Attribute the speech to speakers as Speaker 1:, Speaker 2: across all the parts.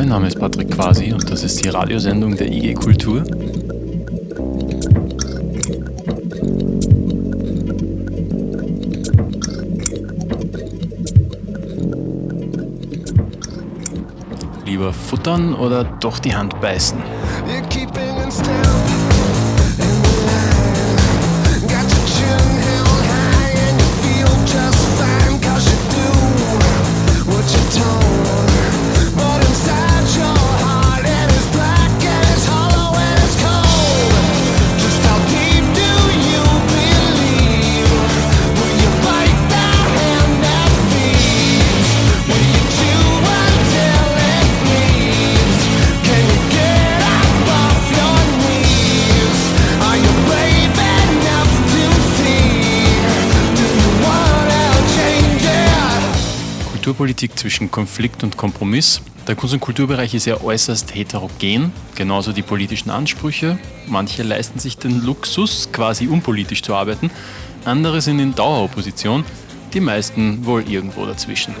Speaker 1: Mein Name ist Patrick Quasi und das ist die Radiosendung der IG Kultur. Lieber futtern oder doch die Hand beißen? Kulturpolitik zwischen Konflikt und Kompromiss. Der Kunst- und Kulturbereich ist ja äußerst heterogen, genauso die politischen Ansprüche. Manche leisten sich den Luxus, quasi unpolitisch zu arbeiten, andere sind in Daueropposition, die meisten wohl irgendwo dazwischen.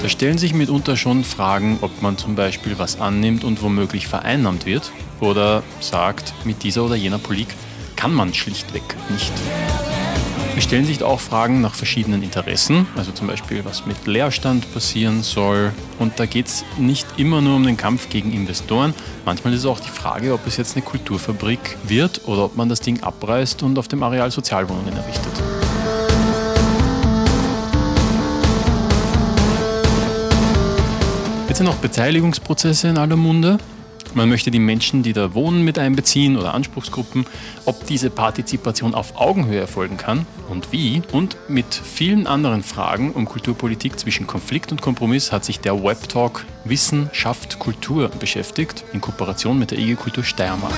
Speaker 1: Da stellen sich mitunter schon Fragen, ob man zum Beispiel was annimmt und womöglich vereinnahmt wird oder sagt, mit dieser oder jener Politik kann man schlichtweg nicht. Es stellen sich auch Fragen nach verschiedenen Interessen, also zum Beispiel, was mit Leerstand passieren soll. Und da geht es nicht immer nur um den Kampf gegen Investoren. Manchmal ist es auch die Frage, ob es jetzt eine Kulturfabrik wird oder ob man das Ding abreißt und auf dem Areal Sozialwohnungen errichtet. Jetzt sind auch Beteiligungsprozesse in aller Munde. Man möchte die Menschen, die da wohnen, mit einbeziehen oder Anspruchsgruppen, ob diese Partizipation auf Augenhöhe erfolgen kann und wie. Und mit vielen anderen Fragen um Kulturpolitik zwischen Konflikt und Kompromiss hat sich der Webtalk Wissen schafft Kultur beschäftigt, in Kooperation mit der IG Kultur Steiermark.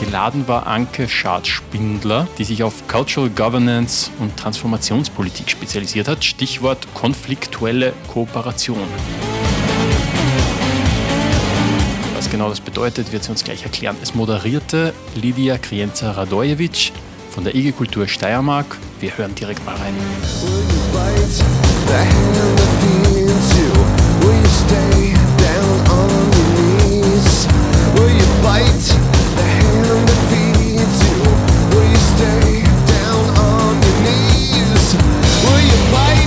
Speaker 1: Geladen war Anke Schad-Spindler, die sich auf Cultural Governance und Transformationspolitik spezialisiert hat. Stichwort konfliktuelle Kooperation. Genau das bedeutet, wird sie uns gleich erklären. Es moderierte Lydia Krienza-Radojevic von der IG Kultur Steiermark. Wir hören direkt mal rein. Will you bite?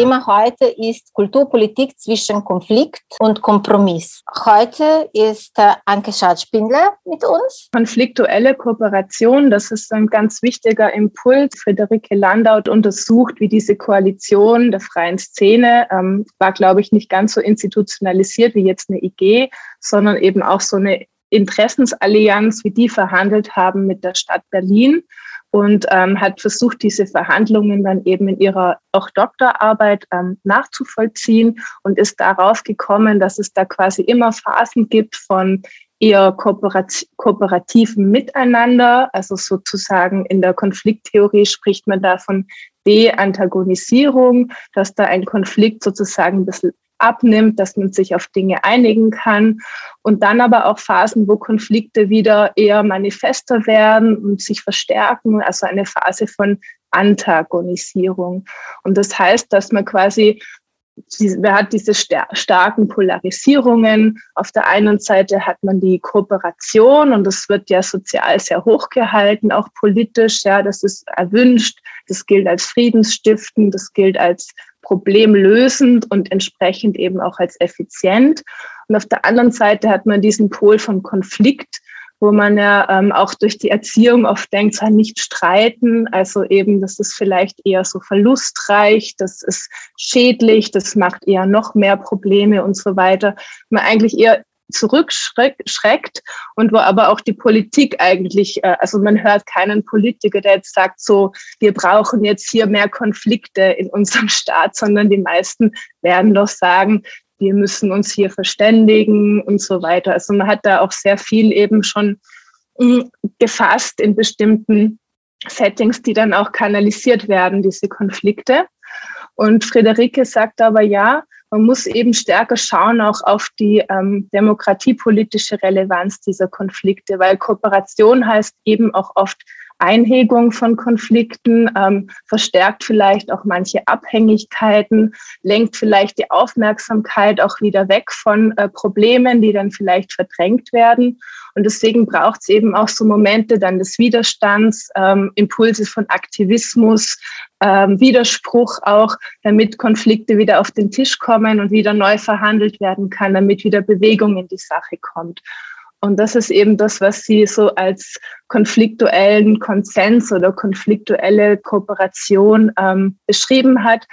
Speaker 2: Thema heute ist Kulturpolitik zwischen Konflikt und Kompromiss. Heute ist äh, Anke Schad-Spindler mit uns.
Speaker 3: Konfliktuelle Kooperation, das ist ein ganz wichtiger Impuls. Friederike Landau untersucht, wie diese Koalition der freien Szene ähm, war, glaube ich, nicht ganz so institutionalisiert wie jetzt eine IG, sondern eben auch so eine Interessensallianz, wie die verhandelt haben mit der Stadt Berlin und ähm, hat versucht, diese Verhandlungen dann eben in ihrer auch Doktorarbeit ähm, nachzuvollziehen und ist darauf gekommen, dass es da quasi immer Phasen gibt von eher kooperat kooperativen Miteinander, also sozusagen in der Konflikttheorie spricht man da von De-Antagonisierung, dass da ein Konflikt sozusagen ein bisschen abnimmt, dass man sich auf Dinge einigen kann. Und dann aber auch Phasen, wo Konflikte wieder eher manifester werden und sich verstärken, also eine Phase von Antagonisierung. Und das heißt, dass man quasi man hat diese starken Polarisierungen. Auf der einen Seite hat man die Kooperation und das wird ja sozial sehr hoch gehalten, auch politisch. Ja, das ist erwünscht. Das gilt als friedensstiftend. Das gilt als problemlösend und entsprechend eben auch als effizient. Und auf der anderen Seite hat man diesen Pol von Konflikt, wo man ja ähm, auch durch die Erziehung oft denkt, zwar nicht streiten, also eben, das ist vielleicht eher so verlustreich, das ist schädlich, das macht eher noch mehr Probleme und so weiter. Man eigentlich eher zurückschreckt und wo aber auch die Politik eigentlich, äh, also man hört keinen Politiker, der jetzt sagt, so, wir brauchen jetzt hier mehr Konflikte in unserem Staat, sondern die meisten werden doch sagen, wir müssen uns hier verständigen und so weiter. Also man hat da auch sehr viel eben schon hm, gefasst in bestimmten Settings, die dann auch kanalisiert werden, diese Konflikte. Und Friederike sagt aber ja, man muss eben stärker schauen auch auf die ähm, demokratiepolitische Relevanz dieser Konflikte, weil Kooperation heißt eben auch oft Einhegung von Konflikten, ähm, verstärkt vielleicht auch manche Abhängigkeiten, lenkt vielleicht die Aufmerksamkeit auch wieder weg von äh, Problemen, die dann vielleicht verdrängt werden. Und deswegen braucht es eben auch so Momente dann des Widerstands, ähm, Impulse von Aktivismus, ähm, Widerspruch auch, damit Konflikte wieder auf den Tisch kommen und wieder neu verhandelt werden kann, damit wieder Bewegung in die Sache kommt. Und das ist eben das, was sie so als konfliktuellen Konsens oder konfliktuelle Kooperation ähm, beschrieben hat,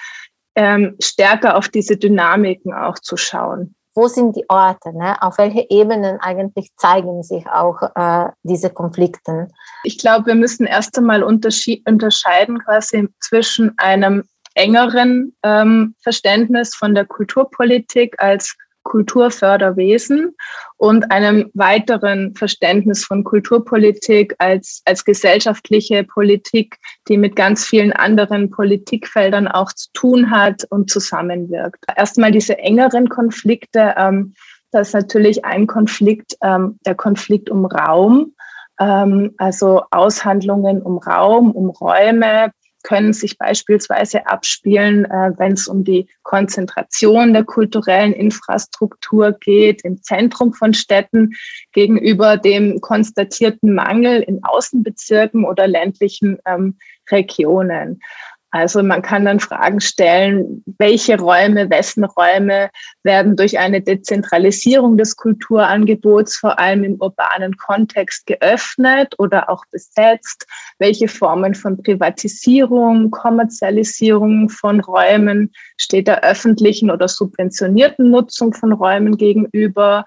Speaker 3: ähm, stärker auf diese Dynamiken auch zu schauen.
Speaker 2: Wo sind die Orte? Ne? Auf welche Ebenen eigentlich zeigen sich auch äh, diese Konflikte?
Speaker 3: Ich glaube, wir müssen erst einmal unterscheiden quasi zwischen einem engeren ähm, Verständnis von der Kulturpolitik als Kulturförderwesen und einem weiteren Verständnis von Kulturpolitik als, als gesellschaftliche Politik, die mit ganz vielen anderen Politikfeldern auch zu tun hat und zusammenwirkt. Erstmal diese engeren Konflikte. Ähm, das ist natürlich ein Konflikt, ähm, der Konflikt um Raum, ähm, also Aushandlungen um Raum, um Räume, können sich beispielsweise abspielen, äh, wenn es um die Konzentration der kulturellen Infrastruktur geht, im Zentrum von Städten gegenüber dem konstatierten Mangel in Außenbezirken oder ländlichen ähm, Regionen. Also man kann dann Fragen stellen, welche Räume, wessen Räume werden durch eine Dezentralisierung des Kulturangebots vor allem im urbanen Kontext geöffnet oder auch besetzt? Welche Formen von Privatisierung, Kommerzialisierung von Räumen steht der öffentlichen oder subventionierten Nutzung von Räumen gegenüber?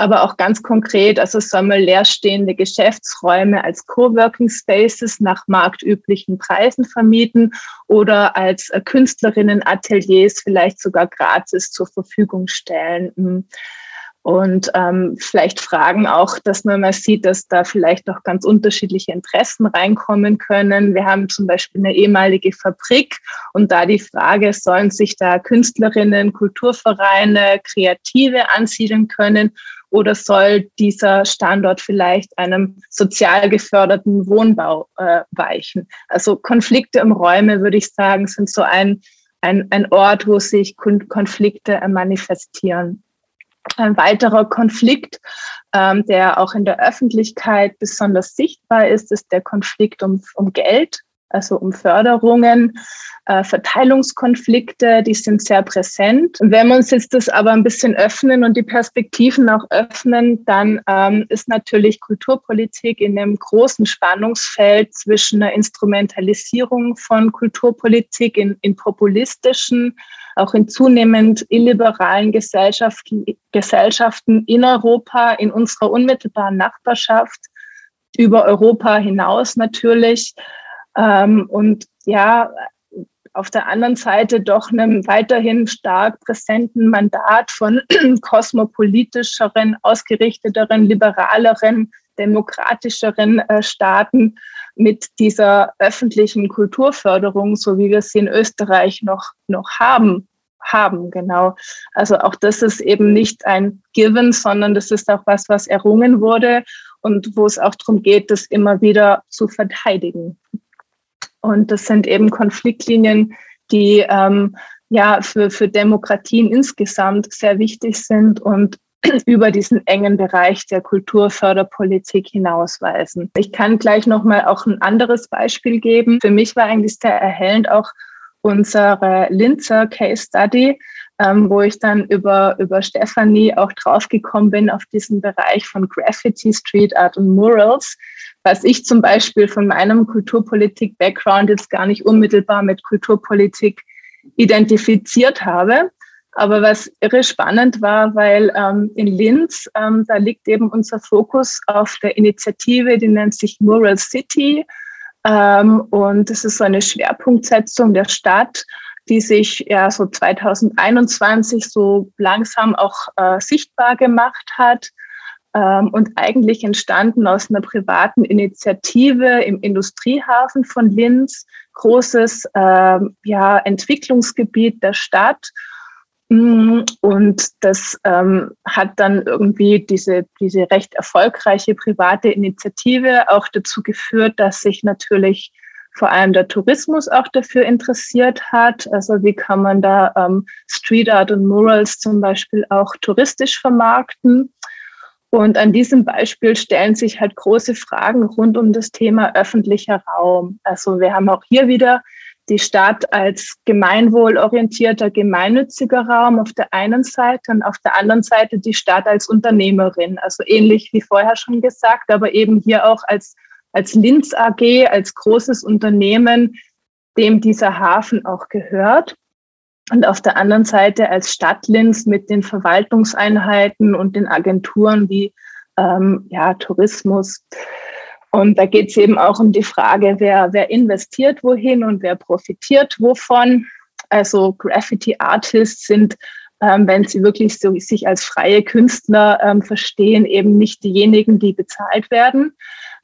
Speaker 3: Aber auch ganz konkret, also soll man leerstehende Geschäftsräume als Coworking Spaces nach marktüblichen Preisen vermieten oder als äh, Künstlerinnenateliers vielleicht sogar gratis zur Verfügung stellen. Hm. Und ähm, vielleicht Fragen auch, dass man mal sieht, dass da vielleicht auch ganz unterschiedliche Interessen reinkommen können. Wir haben zum Beispiel eine ehemalige Fabrik und da die Frage, sollen sich da Künstlerinnen, Kulturvereine, Kreative ansiedeln können oder soll dieser Standort vielleicht einem sozial geförderten Wohnbau äh, weichen? Also Konflikte um Räume, würde ich sagen, sind so ein, ein, ein Ort, wo sich Konflikte äh, manifestieren. Ein weiterer Konflikt, ähm, der auch in der Öffentlichkeit besonders sichtbar ist, ist der Konflikt um, um Geld also um Förderungen, äh, Verteilungskonflikte, die sind sehr präsent. Wenn wir uns jetzt das aber ein bisschen öffnen und die Perspektiven auch öffnen, dann ähm, ist natürlich Kulturpolitik in einem großen Spannungsfeld zwischen einer Instrumentalisierung von Kulturpolitik in, in populistischen, auch in zunehmend illiberalen Gesellschaften, Gesellschaften in Europa, in unserer unmittelbaren Nachbarschaft, über Europa hinaus natürlich ähm, und ja, auf der anderen Seite doch einem weiterhin stark präsenten Mandat von kosmopolitischeren, ausgerichteteren, liberaleren, demokratischeren äh, Staaten mit dieser öffentlichen Kulturförderung, so wie wir sie in Österreich noch, noch haben, haben, genau. Also auch das ist eben nicht ein Given, sondern das ist auch was, was errungen wurde und wo es auch darum geht, das immer wieder zu verteidigen. Und das sind eben Konfliktlinien, die ähm, ja für, für Demokratien insgesamt sehr wichtig sind und über diesen engen Bereich der Kulturförderpolitik hinausweisen. Ich kann gleich noch mal auch ein anderes Beispiel geben. Für mich war eigentlich sehr erhellend auch unsere Linzer Case Study, ähm, wo ich dann über, über Stephanie auch draufgekommen bin auf diesen Bereich von Graffiti, Street Art und Murals, was ich zum Beispiel von meinem Kulturpolitik-Background jetzt gar nicht unmittelbar mit Kulturpolitik identifiziert habe. Aber was irre spannend war, weil ähm, in Linz, ähm, da liegt eben unser Fokus auf der Initiative, die nennt sich Mural City. Ähm, und das ist so eine Schwerpunktsetzung der Stadt, die sich ja so 2021 so langsam auch äh, sichtbar gemacht hat ähm, und eigentlich entstanden aus einer privaten Initiative im Industriehafen von Linz, großes äh, ja, Entwicklungsgebiet der Stadt. Mm, und das ähm, hat dann irgendwie diese, diese recht erfolgreiche private Initiative auch dazu geführt, dass sich natürlich vor allem der Tourismus auch dafür interessiert hat. Also wie kann man da ähm, Street Art und Murals zum Beispiel auch touristisch vermarkten. Und an diesem Beispiel stellen sich halt große Fragen rund um das Thema öffentlicher Raum. Also wir haben auch hier wieder die Stadt als gemeinwohlorientierter, gemeinnütziger Raum auf der einen Seite und auf der anderen Seite die Stadt als Unternehmerin. Also ähnlich wie vorher schon gesagt, aber eben hier auch als, als Linz AG, als großes Unternehmen, dem dieser Hafen auch gehört und auf der anderen Seite als Stadt Linz mit den Verwaltungseinheiten und den Agenturen wie ähm, ja, Tourismus. Und da geht es eben auch um die Frage, wer, wer investiert wohin und wer profitiert wovon. Also Graffiti Artists sind, ähm, wenn sie wirklich so sich als freie Künstler ähm, verstehen, eben nicht diejenigen, die bezahlt werden,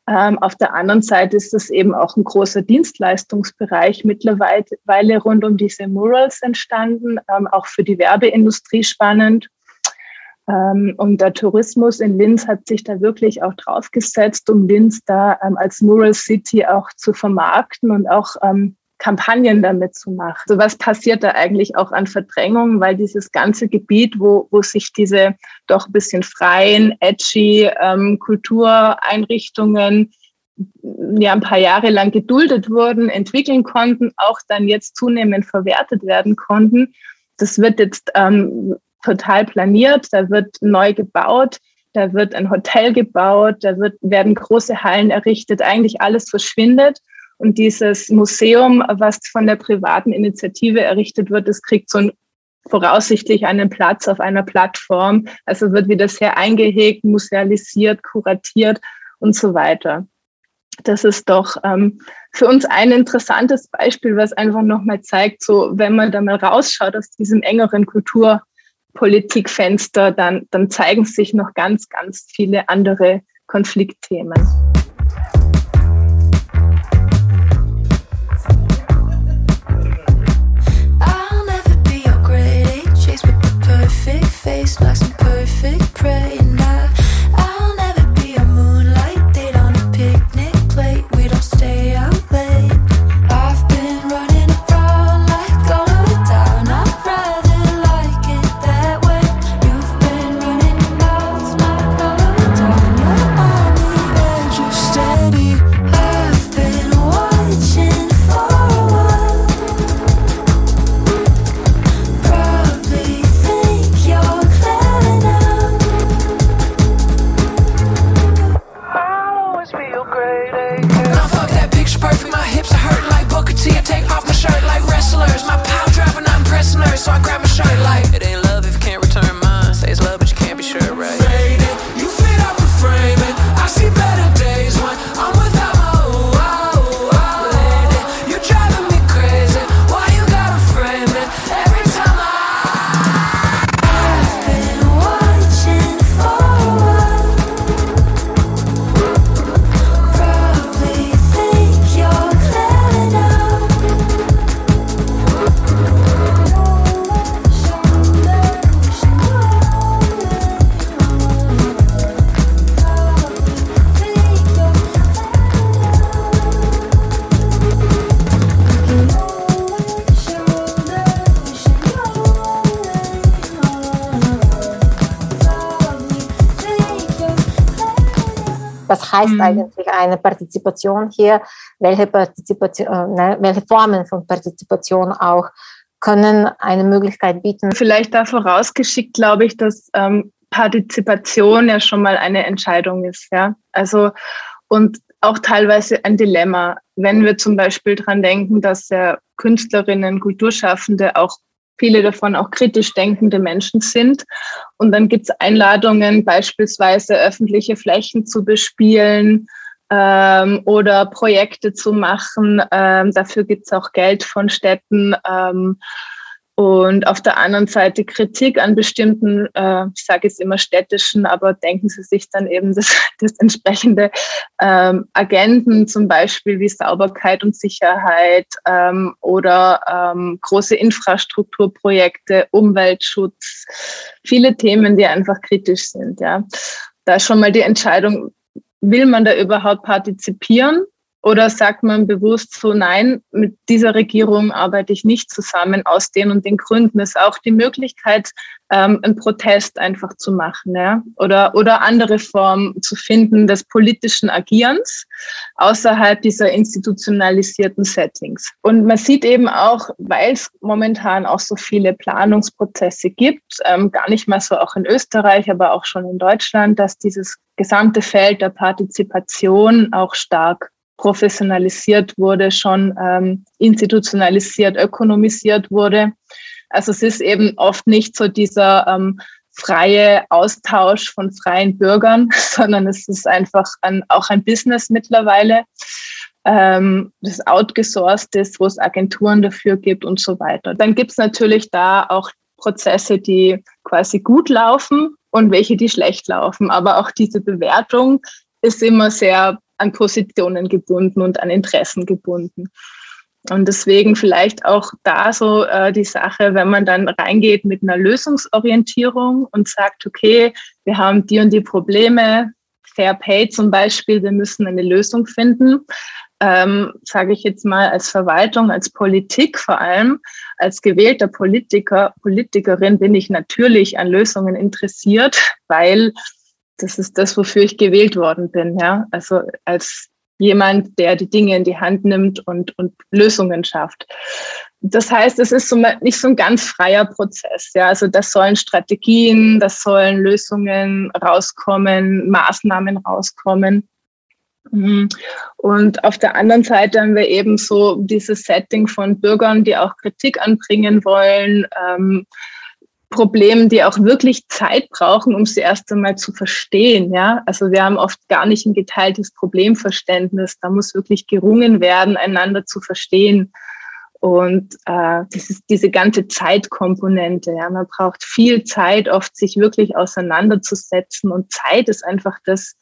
Speaker 3: ähm, auf der anderen Seite ist das eben auch ein großer Dienstleistungsbereich mittlerweile rund um diese Murals entstanden, ähm, auch für die Werbeindustrie spannend. Ähm, und der Tourismus in Linz hat sich da wirklich auch draufgesetzt, um Linz da ähm, als Mural City auch zu vermarkten und auch ähm, Kampagnen damit zu machen. So was passiert da eigentlich auch an Verdrängung, weil dieses ganze Gebiet, wo, wo sich diese doch ein bisschen freien, edgy ähm, Kultureinrichtungen ja ein paar Jahre lang geduldet wurden, entwickeln konnten, auch dann jetzt zunehmend verwertet werden konnten. Das wird jetzt ähm, total planiert, da wird neu gebaut, da wird ein Hotel gebaut, da wird, werden große Hallen errichtet, eigentlich alles verschwindet. Und dieses Museum, was von der privaten Initiative errichtet wird, das kriegt so ein, voraussichtlich einen Platz auf einer Plattform. Also wird wieder sehr eingehegt, musealisiert, kuratiert und so weiter. Das ist doch ähm, für uns ein interessantes Beispiel, was einfach nochmal zeigt, so wenn man da mal rausschaut aus diesem engeren Kulturpolitikfenster, dann, dann zeigen sich noch ganz, ganz viele andere Konfliktthemen.
Speaker 4: lost in perfect prey.
Speaker 2: Heißt mhm. eigentlich eine Partizipation hier, welche, Partizipation, äh, welche Formen von Partizipation auch können eine Möglichkeit bieten.
Speaker 3: Vielleicht da vorausgeschickt, glaube ich, dass ähm, Partizipation ja schon mal eine Entscheidung ist. Ja, also und auch teilweise ein Dilemma, wenn wir zum Beispiel dran denken, dass ja Künstlerinnen, Kulturschaffende auch viele davon auch kritisch denkende Menschen sind. Und dann gibt es Einladungen, beispielsweise öffentliche Flächen zu bespielen ähm, oder Projekte zu machen. Ähm, dafür gibt es auch Geld von Städten. Ähm, und auf der anderen Seite Kritik an bestimmten, äh, ich sage jetzt immer städtischen, aber denken Sie sich dann eben das, das entsprechende ähm, Agenten, zum Beispiel wie Sauberkeit und Sicherheit ähm, oder ähm, große Infrastrukturprojekte, Umweltschutz, viele Themen, die einfach kritisch sind. Ja, da ist schon mal die Entscheidung, will man da überhaupt partizipieren? Oder sagt man bewusst so, nein, mit dieser Regierung arbeite ich nicht zusammen aus den und den Gründen. Es ist auch die Möglichkeit, ähm, einen Protest einfach zu machen ja? oder, oder andere Formen zu finden des politischen Agierens außerhalb dieser institutionalisierten Settings. Und man sieht eben auch, weil es momentan auch so viele Planungsprozesse gibt, ähm, gar nicht mal so auch in Österreich, aber auch schon in Deutschland, dass dieses gesamte Feld der Partizipation auch stark professionalisiert wurde, schon ähm, institutionalisiert, ökonomisiert wurde. Also es ist eben oft nicht so dieser ähm, freie Austausch von freien Bürgern, sondern es ist einfach ein, auch ein Business mittlerweile, ähm, das outgesourced ist, wo es Agenturen dafür gibt und so weiter. Dann gibt es natürlich da auch Prozesse, die quasi gut laufen und welche, die schlecht laufen. Aber auch diese Bewertung ist immer sehr an Positionen gebunden und an Interessen gebunden. Und deswegen vielleicht auch da so äh, die Sache, wenn man dann reingeht mit einer Lösungsorientierung und sagt, okay, wir haben die und die Probleme, Fair Pay zum Beispiel, wir müssen eine Lösung finden, ähm, sage ich jetzt mal als Verwaltung, als Politik vor allem, als gewählter Politiker, Politikerin bin ich natürlich an Lösungen interessiert, weil das ist das, wofür ich gewählt worden bin, ja. Also als jemand, der die Dinge in die Hand nimmt und, und Lösungen schafft. Das heißt, es ist so nicht so ein ganz freier Prozess. Ja, also das sollen Strategien, das sollen Lösungen rauskommen, Maßnahmen rauskommen. Mhm. Und auf der anderen Seite haben wir eben so dieses Setting von Bürgern, die auch Kritik anbringen wollen, ähm, Problemen, die auch wirklich Zeit brauchen, um sie erst einmal zu verstehen. Ja, also wir haben oft gar nicht ein geteiltes Problemverständnis. Da muss wirklich gerungen werden, einander zu verstehen. Und äh, das ist diese ganze Zeitkomponente. Ja, man braucht viel Zeit, oft sich wirklich auseinanderzusetzen. Und Zeit ist einfach das,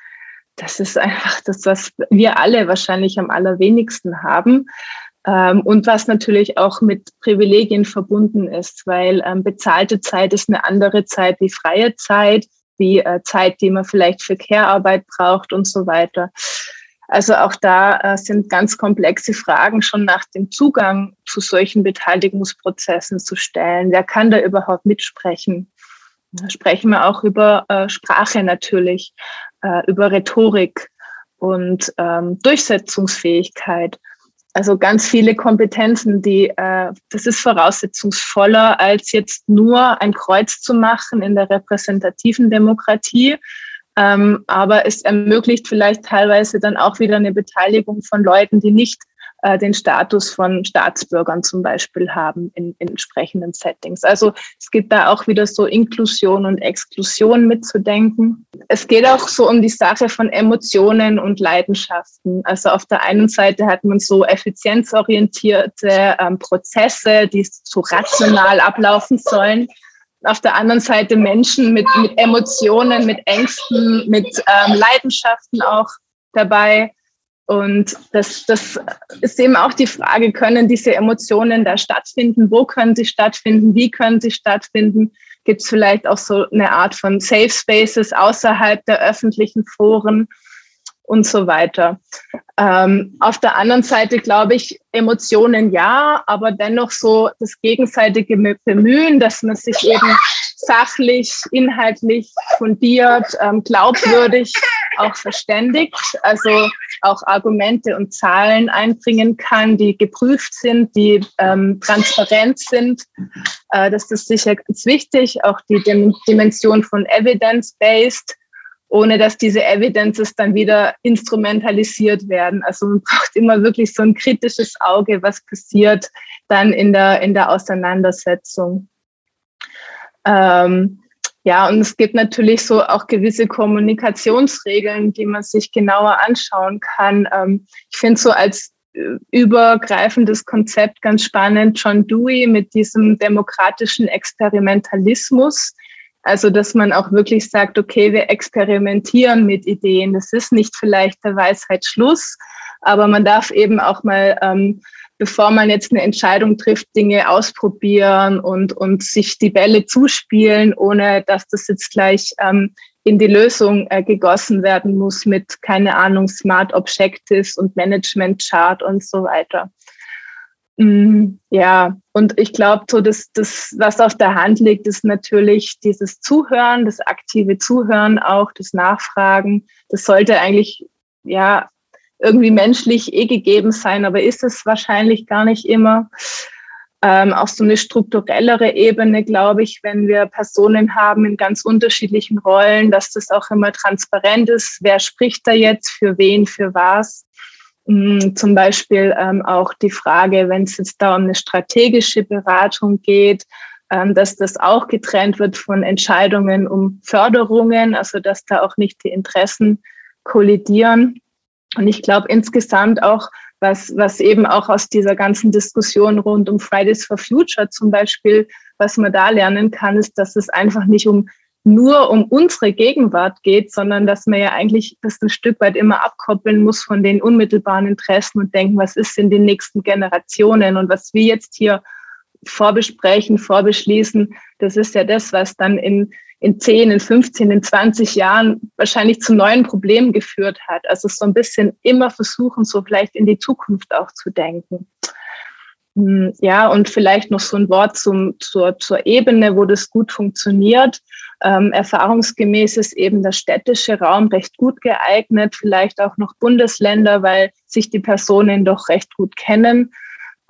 Speaker 3: das ist einfach das, was wir alle wahrscheinlich am allerwenigsten haben. Ähm, und was natürlich auch mit Privilegien verbunden ist, weil ähm, bezahlte Zeit ist eine andere Zeit wie freie Zeit, wie äh, Zeit, die man vielleicht für Care-Arbeit braucht und so weiter. Also auch da äh, sind ganz komplexe Fragen schon nach dem Zugang zu solchen Beteiligungsprozessen zu stellen. Wer kann da überhaupt mitsprechen? Da sprechen wir auch über äh, Sprache natürlich, über Rhetorik und ähm, Durchsetzungsfähigkeit. Also ganz viele Kompetenzen, die äh, das ist voraussetzungsvoller, als jetzt nur ein Kreuz zu machen in der repräsentativen Demokratie. Ähm, aber es ermöglicht vielleicht teilweise dann auch wieder eine Beteiligung von Leuten, die nicht äh, den Status von Staatsbürgern zum Beispiel haben in, in entsprechenden Settings. Also es gibt da auch wieder so Inklusion und Exklusion mitzudenken. Es geht auch so um die Sache von Emotionen und Leidenschaften. Also auf der einen Seite hat man so effizienzorientierte ähm, Prozesse, die so rational ablaufen sollen auf der anderen Seite Menschen mit, mit Emotionen, mit Ängsten, mit ähm, Leidenschaften auch dabei. Und das, das ist eben auch die Frage, können diese Emotionen da stattfinden? Wo können sie stattfinden? Wie können sie stattfinden? Gibt es vielleicht auch so eine Art von Safe Spaces außerhalb der öffentlichen Foren und so weiter? Ähm, auf der anderen Seite glaube ich, Emotionen ja, aber dennoch so das gegenseitige Bemühen, dass man sich eben sachlich, inhaltlich, fundiert, ähm, glaubwürdig auch verständigt, also auch Argumente und Zahlen einbringen kann, die geprüft sind, die ähm, transparent sind. Äh, das ist sicher ganz wichtig, auch die Dimension von Evidence-Based ohne dass diese Evidences dann wieder instrumentalisiert werden. Also man braucht immer wirklich so ein kritisches Auge, was passiert dann in der, in der Auseinandersetzung. Ähm, ja, und es gibt natürlich so auch gewisse Kommunikationsregeln, die man sich genauer anschauen kann. Ähm, ich finde so als äh, übergreifendes Konzept ganz spannend John Dewey mit diesem demokratischen Experimentalismus, also, dass man auch wirklich sagt, okay, wir experimentieren mit Ideen. Das ist nicht vielleicht der Weisheit Schluss, aber man darf eben auch mal, ähm, bevor man jetzt eine Entscheidung trifft, Dinge ausprobieren und, und sich die Bälle zuspielen, ohne dass das jetzt gleich ähm, in die Lösung äh, gegossen werden muss mit, keine Ahnung, Smart Objectives und Management Chart und so weiter. Mm, ja, und ich glaube, so das, das, was auf der Hand liegt, ist natürlich dieses Zuhören, das aktive Zuhören auch, das Nachfragen. Das sollte eigentlich, ja, irgendwie menschlich eh gegeben sein, aber ist es wahrscheinlich gar nicht immer. Ähm, auf so eine strukturellere Ebene, glaube ich, wenn wir Personen haben in ganz unterschiedlichen Rollen, dass das auch immer transparent ist. Wer spricht da jetzt für wen, für was? Mm, zum Beispiel ähm, auch die Frage, wenn es jetzt da um eine strategische Beratung geht, ähm, dass das auch getrennt wird von Entscheidungen um Förderungen, also dass da auch nicht die Interessen kollidieren. Und ich glaube insgesamt auch, was, was eben auch aus dieser ganzen Diskussion rund um Fridays for Future zum Beispiel, was man da lernen kann, ist, dass es einfach nicht um nur um unsere Gegenwart geht, sondern dass man ja eigentlich das ein Stück weit immer abkoppeln muss von den unmittelbaren Interessen und denken, was ist in den nächsten Generationen und was wir jetzt hier vorbesprechen, vorbeschließen, das ist ja das, was dann in, in 10, in 15, in 20 Jahren wahrscheinlich zu neuen Problemen geführt hat. Also so ein bisschen immer versuchen, so vielleicht in die Zukunft auch zu denken. Hm, ja, und vielleicht noch so ein Wort zum, zur, zur Ebene, wo das gut funktioniert. Ähm, erfahrungsgemäß ist eben der städtische Raum recht gut geeignet, vielleicht auch noch Bundesländer, weil sich die Personen doch recht gut kennen.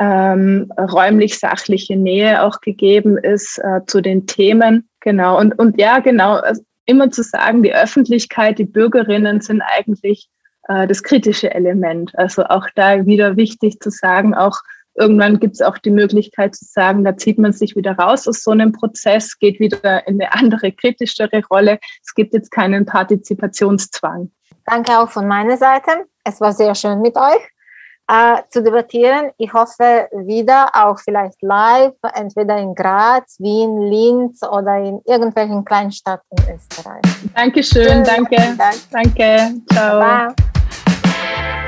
Speaker 3: Ähm, räumlich sachliche Nähe auch gegeben ist äh, zu den Themen. Genau. Und, und ja, genau, immer zu sagen, die Öffentlichkeit, die Bürgerinnen sind eigentlich äh, das kritische Element. Also auch da wieder wichtig zu sagen, auch Irgendwann gibt es auch die Möglichkeit zu sagen, da zieht man sich wieder raus aus so einem Prozess, geht wieder in eine andere, kritischere Rolle. Es gibt jetzt keinen Partizipationszwang.
Speaker 2: Danke auch von meiner Seite. Es war sehr schön mit euch äh, zu debattieren. Ich hoffe wieder auch vielleicht live, entweder in Graz, Wien, Linz oder in irgendwelchen Kleinstädten in Österreich.
Speaker 3: Dankeschön, danke. Dank. Danke, ciao. Bye.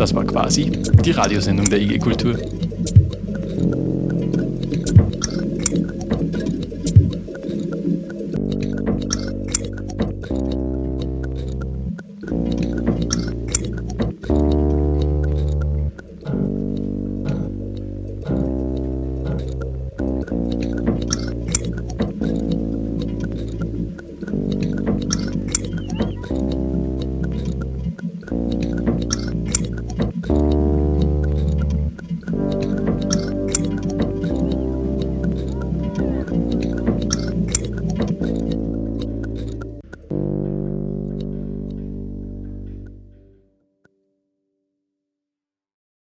Speaker 5: Das war quasi die Radiosendung der IG Kultur.